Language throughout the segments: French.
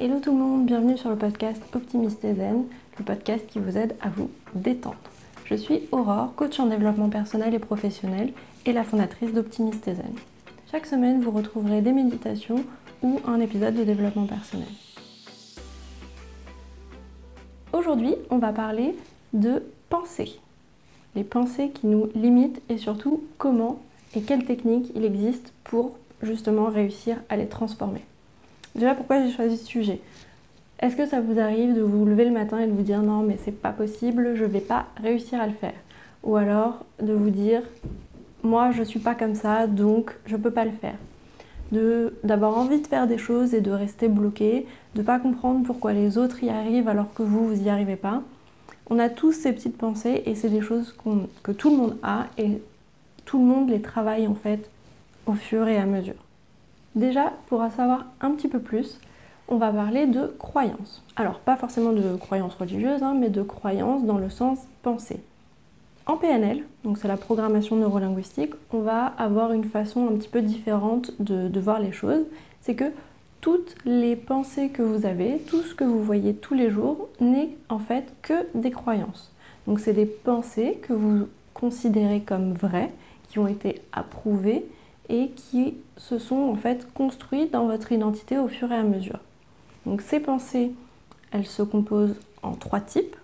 Hello tout le monde, bienvenue sur le podcast Optimiste et Zen, le podcast qui vous aide à vous détendre. Je suis Aurore, coach en développement personnel et professionnel et la fondatrice d'Optimiste Zen. Chaque semaine, vous retrouverez des méditations ou un épisode de développement personnel. Aujourd'hui, on va parler de pensées. Les pensées qui nous limitent et surtout comment et quelles techniques il existe pour justement réussir à les transformer. Déjà, pourquoi j'ai choisi ce sujet? Est-ce que ça vous arrive de vous lever le matin et de vous dire non, mais c'est pas possible, je vais pas réussir à le faire? Ou alors de vous dire moi je suis pas comme ça, donc je peux pas le faire? D'avoir envie de faire des choses et de rester bloqué, de pas comprendre pourquoi les autres y arrivent alors que vous, vous y arrivez pas? On a tous ces petites pensées et c'est des choses que tout le monde a et tout le monde les travaille en fait au fur et à mesure. Déjà, pour en savoir un petit peu plus, on va parler de croyances. Alors, pas forcément de croyances religieuses, hein, mais de croyances dans le sens pensée. En PNL, donc c'est la programmation neurolinguistique, on va avoir une façon un petit peu différente de, de voir les choses. C'est que toutes les pensées que vous avez, tout ce que vous voyez tous les jours, n'est en fait que des croyances. Donc c'est des pensées que vous considérez comme vraies, qui ont été approuvées et qui se sont en fait construites dans votre identité au fur et à mesure. Donc ces pensées, elles se composent en trois types.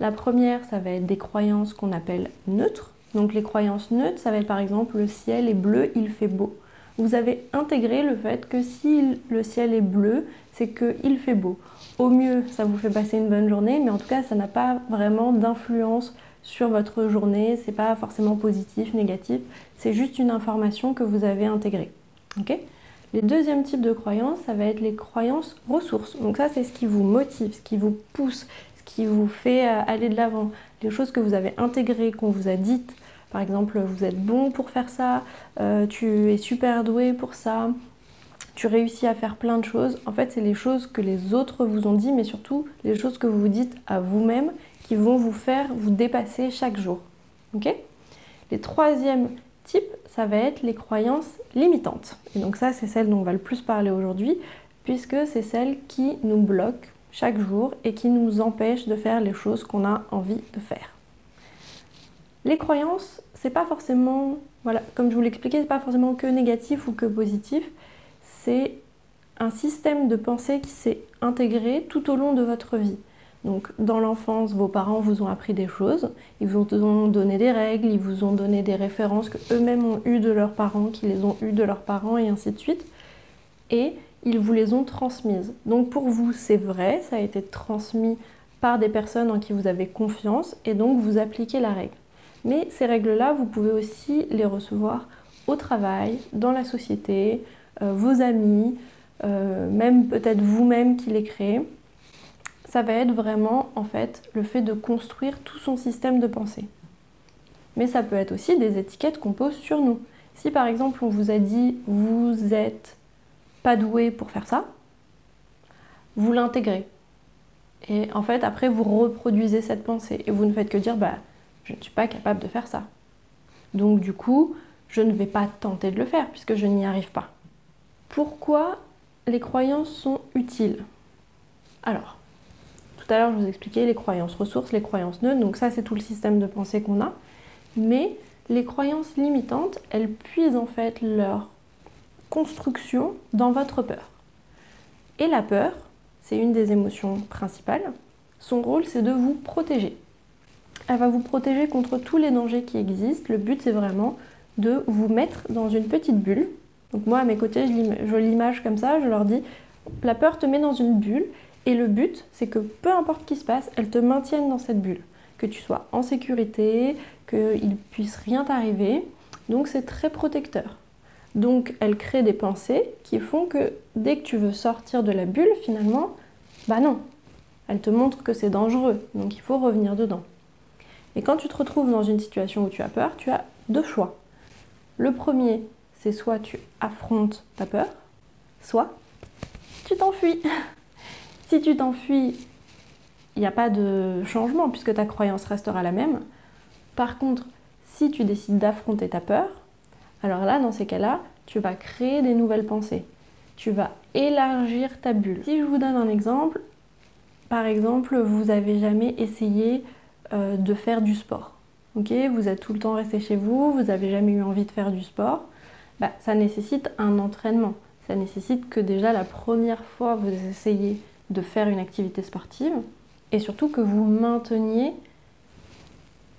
La première, ça va être des croyances qu'on appelle neutres. Donc les croyances neutres, ça va être par exemple le ciel est bleu, il fait beau. Vous avez intégré le fait que si le ciel est bleu, c'est qu'il fait beau. Au mieux, ça vous fait passer une bonne journée, mais en tout cas, ça n'a pas vraiment d'influence sur votre journée. C'est pas forcément positif, négatif. C'est juste une information que vous avez intégrée. Ok? Les deuxièmes types de croyances, ça va être les croyances ressources. Donc ça, c'est ce qui vous motive, ce qui vous pousse, ce qui vous fait euh, aller de l'avant. Les choses que vous avez intégrées, qu'on vous a dites. Par exemple, vous êtes bon pour faire ça, euh, tu es super doué pour ça, tu réussis à faire plein de choses. En fait, c'est les choses que les autres vous ont dit, mais surtout les choses que vous vous dites à vous-même qui vont vous faire vous dépasser chaque jour. Ok? Les troisièmes types, ça va être les croyances limitantes. Et donc ça, c'est celle dont on va le plus parler aujourd'hui, puisque c'est celle qui nous bloque chaque jour et qui nous empêche de faire les choses qu'on a envie de faire. Les croyances, c'est pas forcément, voilà, comme je vous l'expliquais, c'est pas forcément que négatif ou que positif. C'est un système de pensée qui s'est intégré tout au long de votre vie. Donc dans l'enfance, vos parents vous ont appris des choses, ils vous ont donné des règles, ils vous ont donné des références que eux-mêmes ont eues de leurs parents, qui les ont eues de leurs parents et ainsi de suite. Et ils vous les ont transmises. Donc pour vous, c'est vrai, ça a été transmis par des personnes en qui vous avez confiance et donc vous appliquez la règle. Mais ces règles-là, vous pouvez aussi les recevoir au travail, dans la société, euh, vos amis, euh, même peut-être vous-même qui les créez ça va être vraiment en fait le fait de construire tout son système de pensée. Mais ça peut être aussi des étiquettes qu'on pose sur nous. Si par exemple on vous a dit vous êtes pas doué pour faire ça, vous l'intégrez. Et en fait après vous reproduisez cette pensée et vous ne faites que dire bah je ne suis pas capable de faire ça. Donc du coup, je ne vais pas tenter de le faire puisque je n'y arrive pas. Pourquoi les croyances sont utiles? Alors, tout à l'heure, je vous expliquais les croyances ressources, les croyances neutres. Donc ça, c'est tout le système de pensée qu'on a. Mais les croyances limitantes, elles puisent en fait leur construction dans votre peur. Et la peur, c'est une des émotions principales. Son rôle, c'est de vous protéger. Elle va vous protéger contre tous les dangers qui existent. Le but, c'est vraiment de vous mettre dans une petite bulle. Donc moi, à mes côtés, je l'image comme ça, je leur dis, la peur te met dans une bulle et le but, c'est que peu importe ce qui se passe, elle te maintienne dans cette bulle. Que tu sois en sécurité, qu'il ne puisse rien t'arriver. Donc c'est très protecteur. Donc elle crée des pensées qui font que dès que tu veux sortir de la bulle, finalement, bah non. Elle te montre que c'est dangereux. Donc il faut revenir dedans. Et quand tu te retrouves dans une situation où tu as peur, tu as deux choix. Le premier, c'est soit tu affrontes ta peur, soit tu t'enfuis. Si tu t'enfuis, il n'y a pas de changement puisque ta croyance restera la même. Par contre, si tu décides d'affronter ta peur, alors là, dans ces cas-là, tu vas créer des nouvelles pensées. tu vas élargir ta bulle. Si je vous donne un exemple, par exemple, vous n'avez jamais essayé euh, de faire du sport. Vous êtes tout le temps resté chez vous, vous n'avez jamais eu envie de faire du sport. Bah, ça nécessite un entraînement. Ça nécessite que déjà la première fois vous essayez de faire une activité sportive et surtout que vous mainteniez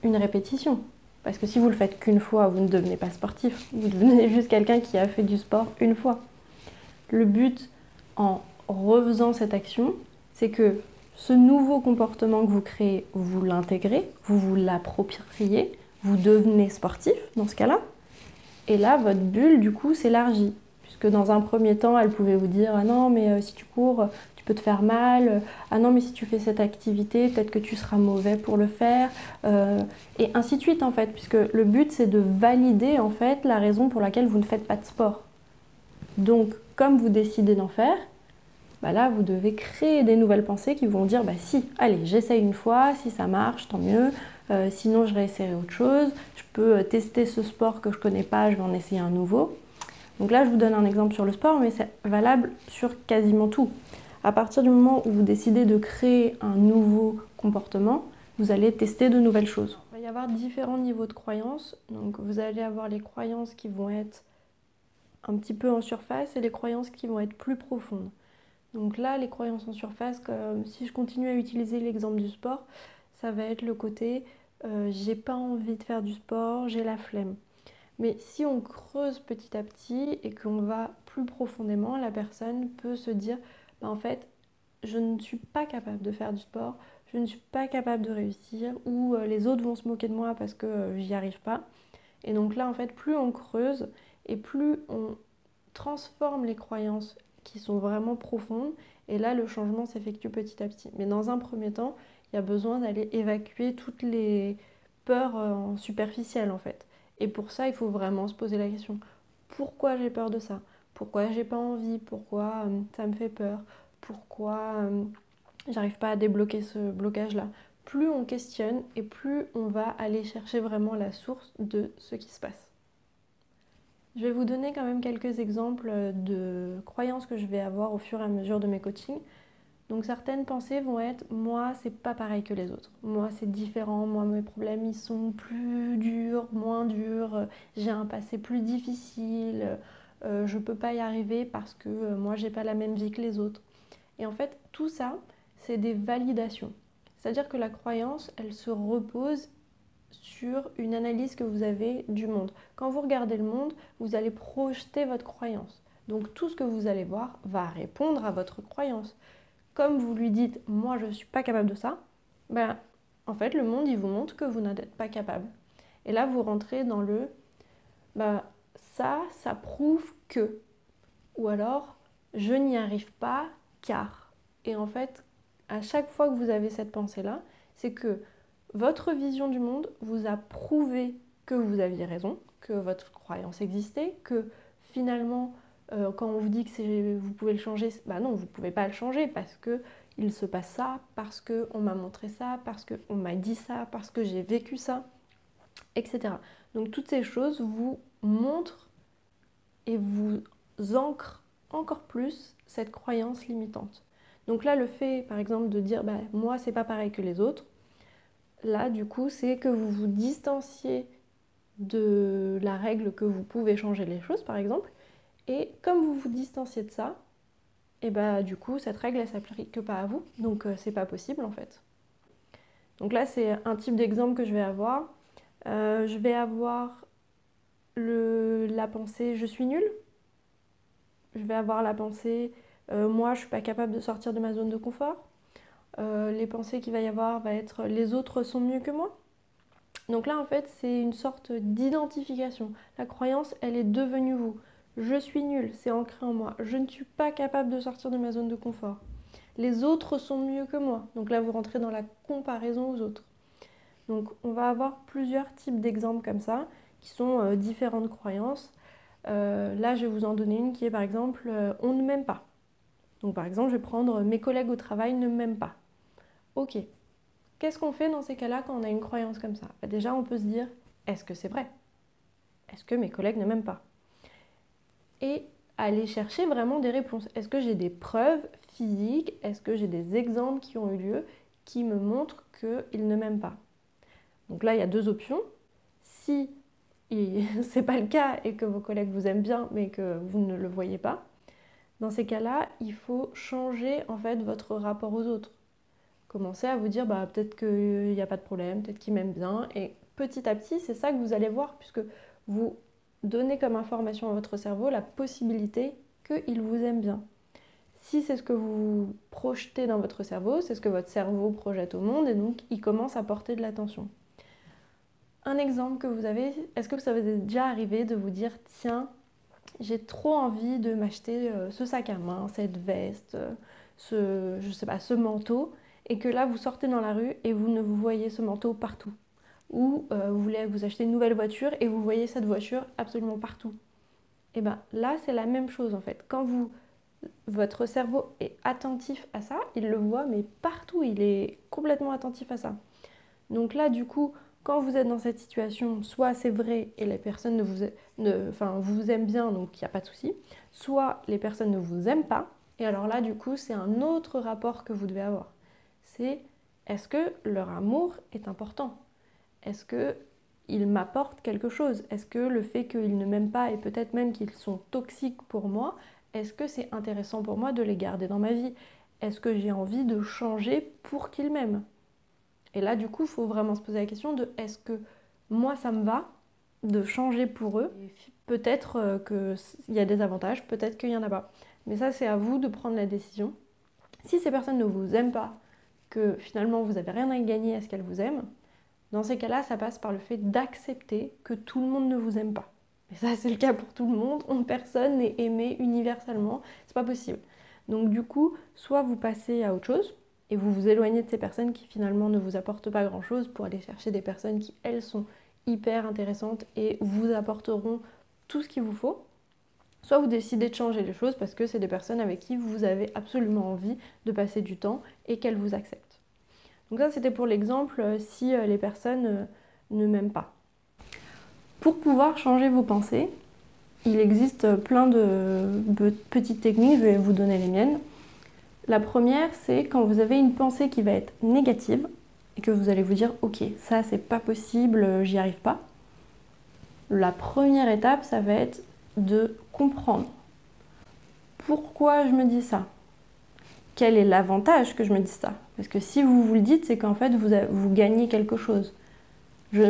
une répétition. Parce que si vous le faites qu'une fois, vous ne devenez pas sportif, vous devenez juste quelqu'un qui a fait du sport une fois. Le but en refaisant cette action, c'est que ce nouveau comportement que vous créez, vous l'intégrez, vous vous l'appropriez, vous devenez sportif dans ce cas-là. Et là, votre bulle, du coup, s'élargit. Puisque dans un premier temps, elle pouvait vous dire Ah non, mais euh, si tu cours, peux te faire mal. Ah non, mais si tu fais cette activité, peut-être que tu seras mauvais pour le faire. Euh, et ainsi de suite, en fait. Puisque le but, c'est de valider, en fait, la raison pour laquelle vous ne faites pas de sport. Donc, comme vous décidez d'en faire, bah là, vous devez créer des nouvelles pensées qui vont dire bah si, allez, j'essaye une fois, si ça marche, tant mieux. Euh, sinon, je réessayerai autre chose. Je peux euh, tester ce sport que je connais pas, je vais en essayer un nouveau. Donc là, je vous donne un exemple sur le sport, mais c'est valable sur quasiment tout. À partir du moment où vous décidez de créer un nouveau comportement, vous allez tester de nouvelles choses. Il va y avoir différents niveaux de croyances. Donc vous allez avoir les croyances qui vont être un petit peu en surface et les croyances qui vont être plus profondes. Donc là, les croyances en surface, comme si je continue à utiliser l'exemple du sport, ça va être le côté euh, j'ai pas envie de faire du sport, j'ai la flemme. Mais si on creuse petit à petit et qu'on va plus profondément, la personne peut se dire en fait, je ne suis pas capable de faire du sport, je ne suis pas capable de réussir, ou euh, les autres vont se moquer de moi parce que euh, j'y arrive pas. Et donc là, en fait, plus on creuse et plus on transforme les croyances qui sont vraiment profondes. Et là, le changement s'effectue petit à petit. Mais dans un premier temps, il y a besoin d'aller évacuer toutes les peurs euh, superficielles en fait. Et pour ça, il faut vraiment se poser la question pourquoi j'ai peur de ça? Pourquoi j'ai pas envie? Pourquoi euh, ça me fait peur? Pourquoi euh, j'arrive pas à débloquer ce blocage-là? Plus on questionne et plus on va aller chercher vraiment la source de ce qui se passe. Je vais vous donner quand même quelques exemples de croyances que je vais avoir au fur et à mesure de mes coachings. Donc certaines pensées vont être moi c'est pas pareil que les autres. Moi c'est différent, moi mes problèmes ils sont plus durs, moins durs, j'ai un passé plus difficile, euh, je peux pas y arriver parce que euh, moi j'ai pas la même vie que les autres. Et en fait tout ça c'est des validations. C'est-à-dire que la croyance elle se repose sur une analyse que vous avez du monde. Quand vous regardez le monde, vous allez projeter votre croyance. Donc tout ce que vous allez voir va répondre à votre croyance. Comme vous lui dites moi je ne suis pas capable de ça, ben en fait le monde il vous montre que vous n'êtes pas capable. Et là vous rentrez dans le ben, ça ça prouve que ou alors je n'y arrive pas car. Et en fait à chaque fois que vous avez cette pensée là, c'est que votre vision du monde vous a prouvé que vous aviez raison, que votre croyance existait, que finalement, euh, quand on vous dit que vous pouvez le changer, bah non, vous ne pouvez pas le changer parce que il se passe ça, parce qu'on m'a montré ça, parce qu'on m'a dit ça, parce que j'ai vécu ça, etc. Donc toutes ces choses vous montrent et vous ancrent encore plus cette croyance limitante. Donc là, le fait, par exemple, de dire bah, moi, c'est pas pareil que les autres, là, du coup, c'est que vous vous distanciez de la règle que vous pouvez changer les choses, par exemple. Et comme vous vous distanciez de ça, et eh bah du coup, cette règle, elle s'applique pas à vous. Donc, euh, c'est pas possible en fait. Donc là, c'est un type d'exemple que je vais avoir. Euh, je vais avoir la pensée je suis nulle. Je vais avoir la pensée euh, moi, je suis pas capable de sortir de ma zone de confort. Euh, les pensées qu'il va y avoir va être les autres sont mieux que moi. Donc là en fait c'est une sorte d'identification. La croyance elle est devenue vous. Je suis nul, c'est ancré en moi. Je ne suis pas capable de sortir de ma zone de confort. Les autres sont mieux que moi. Donc là vous rentrez dans la comparaison aux autres. Donc on va avoir plusieurs types d'exemples comme ça qui sont euh, différentes croyances. Euh, là je vais vous en donner une qui est par exemple on ne m'aime pas. Donc par exemple je vais prendre mes collègues au travail ne m'aiment pas. Ok, qu'est-ce qu'on fait dans ces cas-là quand on a une croyance comme ça? Bah, Déjà, on peut se dire, est-ce que c'est vrai? Est-ce que mes collègues ne m'aiment pas? Et aller chercher vraiment des réponses. Est-ce que j'ai des preuves physiques? Est-ce que j'ai des exemples qui ont eu lieu qui me montrent qu'il ne m'aime pas? Donc là, il y a deux options. Si ce n'est pas le cas et que vos collègues vous aiment bien mais que vous ne le voyez pas, dans ces cas-là, il faut changer en fait votre rapport aux autres. Commencez à vous dire bah peut-être qu'il n'y a pas de problème, peut-être qu'il m'aime bien et petit à petit, c'est ça que vous allez voir puisque vous donnez comme information à votre cerveau la possibilité qu'il vous aime bien. Si c'est ce que vous projetez dans votre cerveau, c'est ce que votre cerveau projette au monde et donc il commence à porter de l'attention. Un exemple que vous avez, est-ce que ça vous est déjà arrivé de vous dire tiens, j'ai trop envie de m'acheter euh, ce sac à main, cette veste, euh, ce, je sais pas, ce manteau, et que là vous sortez dans la rue et vous ne vous voyez ce manteau partout. Ou euh, vous voulez vous acheter une nouvelle voiture et vous voyez cette voiture absolument partout. Et bien là c'est la même chose en fait. Quand vous, votre cerveau est attentif à ça, il le voit mais partout, il est complètement attentif à ça. Donc là du coup, quand vous êtes dans cette situation, soit c'est vrai et les personnes ne vous, aiment bien, donc il n'y a pas de souci, soit les personnes ne vous aiment pas, et alors là, du coup, c'est un autre rapport que vous devez avoir. C'est est-ce que leur amour est important? Est-ce que ils m'apportent quelque chose? Est-ce que le fait qu'ils ne m'aiment pas et peut-être même qu'ils sont toxiques pour moi, est-ce que c'est intéressant pour moi de les garder dans ma vie? Est-ce que j'ai envie de changer pour qu'ils m'aiment? Et là, du coup, il faut vraiment se poser la question de est-ce que moi, ça me va de changer pour eux? Peut-être euh, qu'il y a des avantages, peut-être qu'il n'y en a pas. Mais ça, c'est à vous de prendre la décision. Si ces personnes ne vous aiment pas, que finalement vous n'avez rien à gagner à ce qu'elles vous aiment, dans ces cas-là, ça passe par le fait d'accepter que tout le monde ne vous aime pas. Et ça, c'est le cas pour tout le monde. Personne n'est aimé universellement. C'est pas possible. Donc, du coup, soit vous passez à autre chose, et vous vous éloignez de ces personnes qui finalement ne vous apportent pas grand-chose pour aller chercher des personnes qui, elles, sont hyper intéressantes et vous apporteront tout ce qu'il vous faut. Soit vous décidez de changer les choses parce que c'est des personnes avec qui vous avez absolument envie de passer du temps et qu'elles vous acceptent. Donc ça c'était pour l'exemple euh, si euh, les personnes euh, ne m'aiment pas. Pour pouvoir changer vos pensées, il existe plein de petites techniques, je vais vous donner les miennes. La première, c'est quand vous avez une pensée qui va être négative et que vous allez vous dire ok, ça c'est pas possible, j'y arrive pas. La première étape, ça va être de comprendre pourquoi je me dis ça? Quel est l'avantage que je me dise ça? Parce que si vous vous le dites, c'est qu'en fait vous, gagnez quelque chose.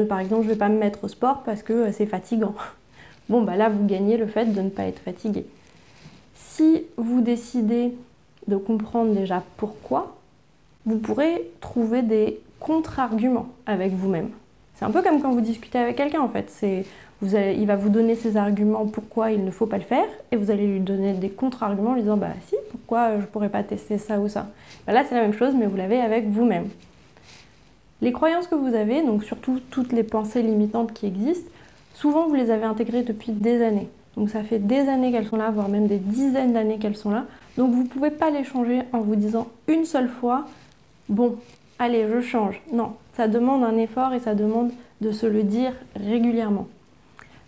Par exemple, je ne vais pas me mettre au sport parce que euh, c'est fatigant. Bon, bah là, vous gagnez le fait de ne pas être fatigué. Si vous décidez de comprendre déjà pourquoi, vous pourrez trouver des contre-arguments avec vous-même. C'est un peu comme quand vous discutez avec quelqu'un en fait. C'est, il va vous donner ses arguments pourquoi il ne faut pas le faire et vous allez lui donner des contre-arguments en lui disant bah si, pourquoi je pourrais pas tester ça ou ça. Bah, là c'est la même chose mais vous l'avez avec vous-même. Les croyances que vous avez, donc surtout toutes les pensées limitantes qui existent, souvent vous les avez intégrées depuis des années. Donc ça fait des années qu'elles sont là, voire même des dizaines d'années qu'elles sont là. Donc vous ne pouvez pas les changer en vous disant une seule fois, bon, allez, je change. Non, ça demande un effort et ça demande de se le dire régulièrement.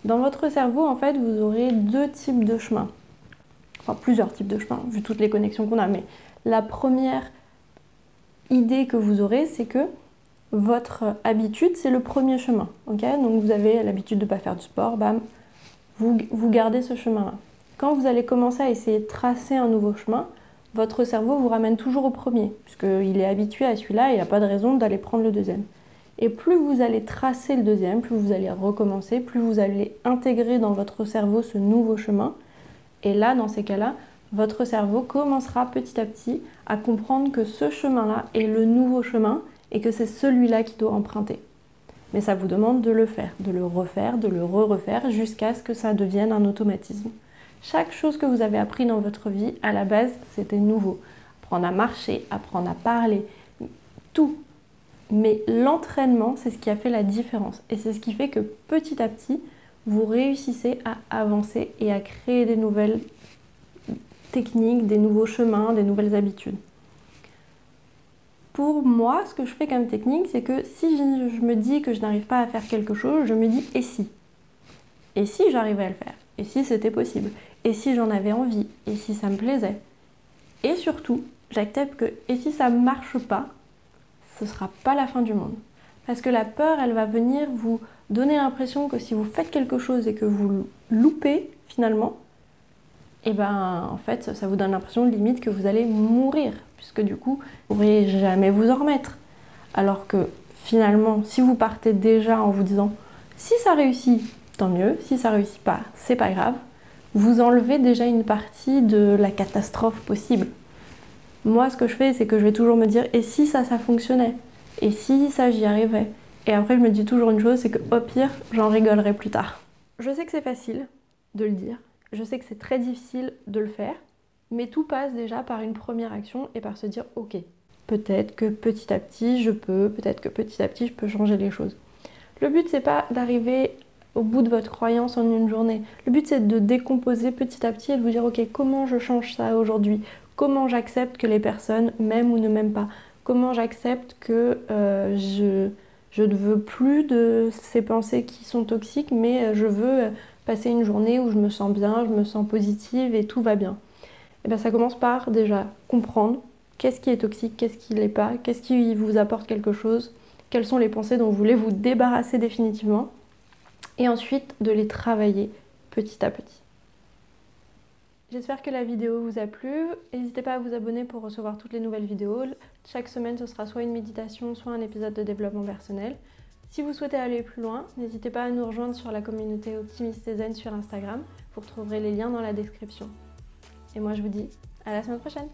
Dans votre cerveau, en fait, vous aurez deux types de chemins. Enfin, plusieurs types de chemins, vu toutes les connexions qu'on a. Mais la première idée que vous aurez, c'est que votre habitude, c'est le premier chemin. Donc vous avez l'habitude de ne pas faire du sport, bam, vous, vous gardez ce chemin-là. Quand vous allez commencer à essayer de tracer un nouveau chemin, votre cerveau vous ramène toujours au premier, puisqu'il est habitué à celui-là et il n'y a pas de raison d'aller prendre le deuxième. Et plus vous allez tracer le deuxième, plus vous allez recommencer, plus vous allez intégrer dans votre cerveau ce nouveau chemin. Et là, dans ces cas-là, votre cerveau commencera petit à petit à comprendre que ce chemin-là est le nouveau chemin et que c'est celui-là qui doit emprunter. Mais ça vous demande de le faire, de le refaire, de le re-refaire jusqu'à ce que ça devienne un automatisme. Chaque chose que vous avez appris dans votre vie, à la base, c'était nouveau. Apprendre à marcher, apprendre à parler, tout. Mais l'entraînement, c'est ce qui a fait la différence. Et c'est ce qui fait que petit à petit, vous réussissez à avancer et à créer des nouvelles techniques, des nouveaux chemins, des nouvelles habitudes. Pour moi, ce que je fais comme technique, c'est que si je me dis que je n'arrive pas à faire quelque chose, je me dis et si? Et si j'arrivais à le faire? Et si c'était possible? Et si j'en avais envie, et si ça me plaisait? Et surtout, j'accepte que et si ça ne marche pas, ce sera pas la fin du monde. Parce que la peur, elle va venir vous donner l'impression que si vous faites quelque chose et que vous loupez finalement, et eh ben en fait ça vous donne l'impression limite que vous allez mourir, puisque du coup vous ne pourrez jamais vous en remettre. Alors que finalement, si vous partez déjà en vous disant si ça réussit, tant mieux, si ça réussit pas, c'est pas grave, vous enlevez déjà une partie de la catastrophe possible. Moi, ce que je fais, c'est que je vais toujours me dire et si ça, ça fonctionnait? Et si ça, j'y arrivais Et après, je me dis toujours une chose, c'est que au pire, j'en rigolerai plus tard. Je sais que c'est facile de le dire, je sais que c'est très difficile de le faire, mais tout passe déjà par une première action et par se dire ok, peut-être que petit à petit je peux, peut-être que petit à petit je peux changer les choses. Le but c'est pas d'arriver au bout de votre croyance en une journée. Le but c'est de décomposer petit à petit et de vous dire ok comment je change ça aujourd'hui? Comment j'accepte que les personnes m'aiment ou ne m'aiment pas? Comment j'accepte que euh, je, je, ne veux plus de ces pensées qui sont toxiques, mais euh, je veux passer une journée où je me sens bien, je me sens positive et tout va bien? Et eh bien ça commence par déjà comprendre qu'est-ce qui est toxique, qu'est-ce qui l'est pas, qu'est-ce qui vous apporte quelque chose, quelles sont les pensées dont vous voulez vous débarrasser définitivement, et ensuite de les travailler petit à petit. J'espère que la vidéo vous a plu. N'hésitez pas à vous abonner pour recevoir toutes les nouvelles vidéos. Chaque semaine, ce sera soit une méditation, soit un épisode de développement personnel. Si vous souhaitez aller plus loin, n'hésitez pas à nous rejoindre sur la communauté Optimiste Zen sur Instagram. Vous retrouverez les liens dans la description. Et moi, je vous dis à la semaine prochaine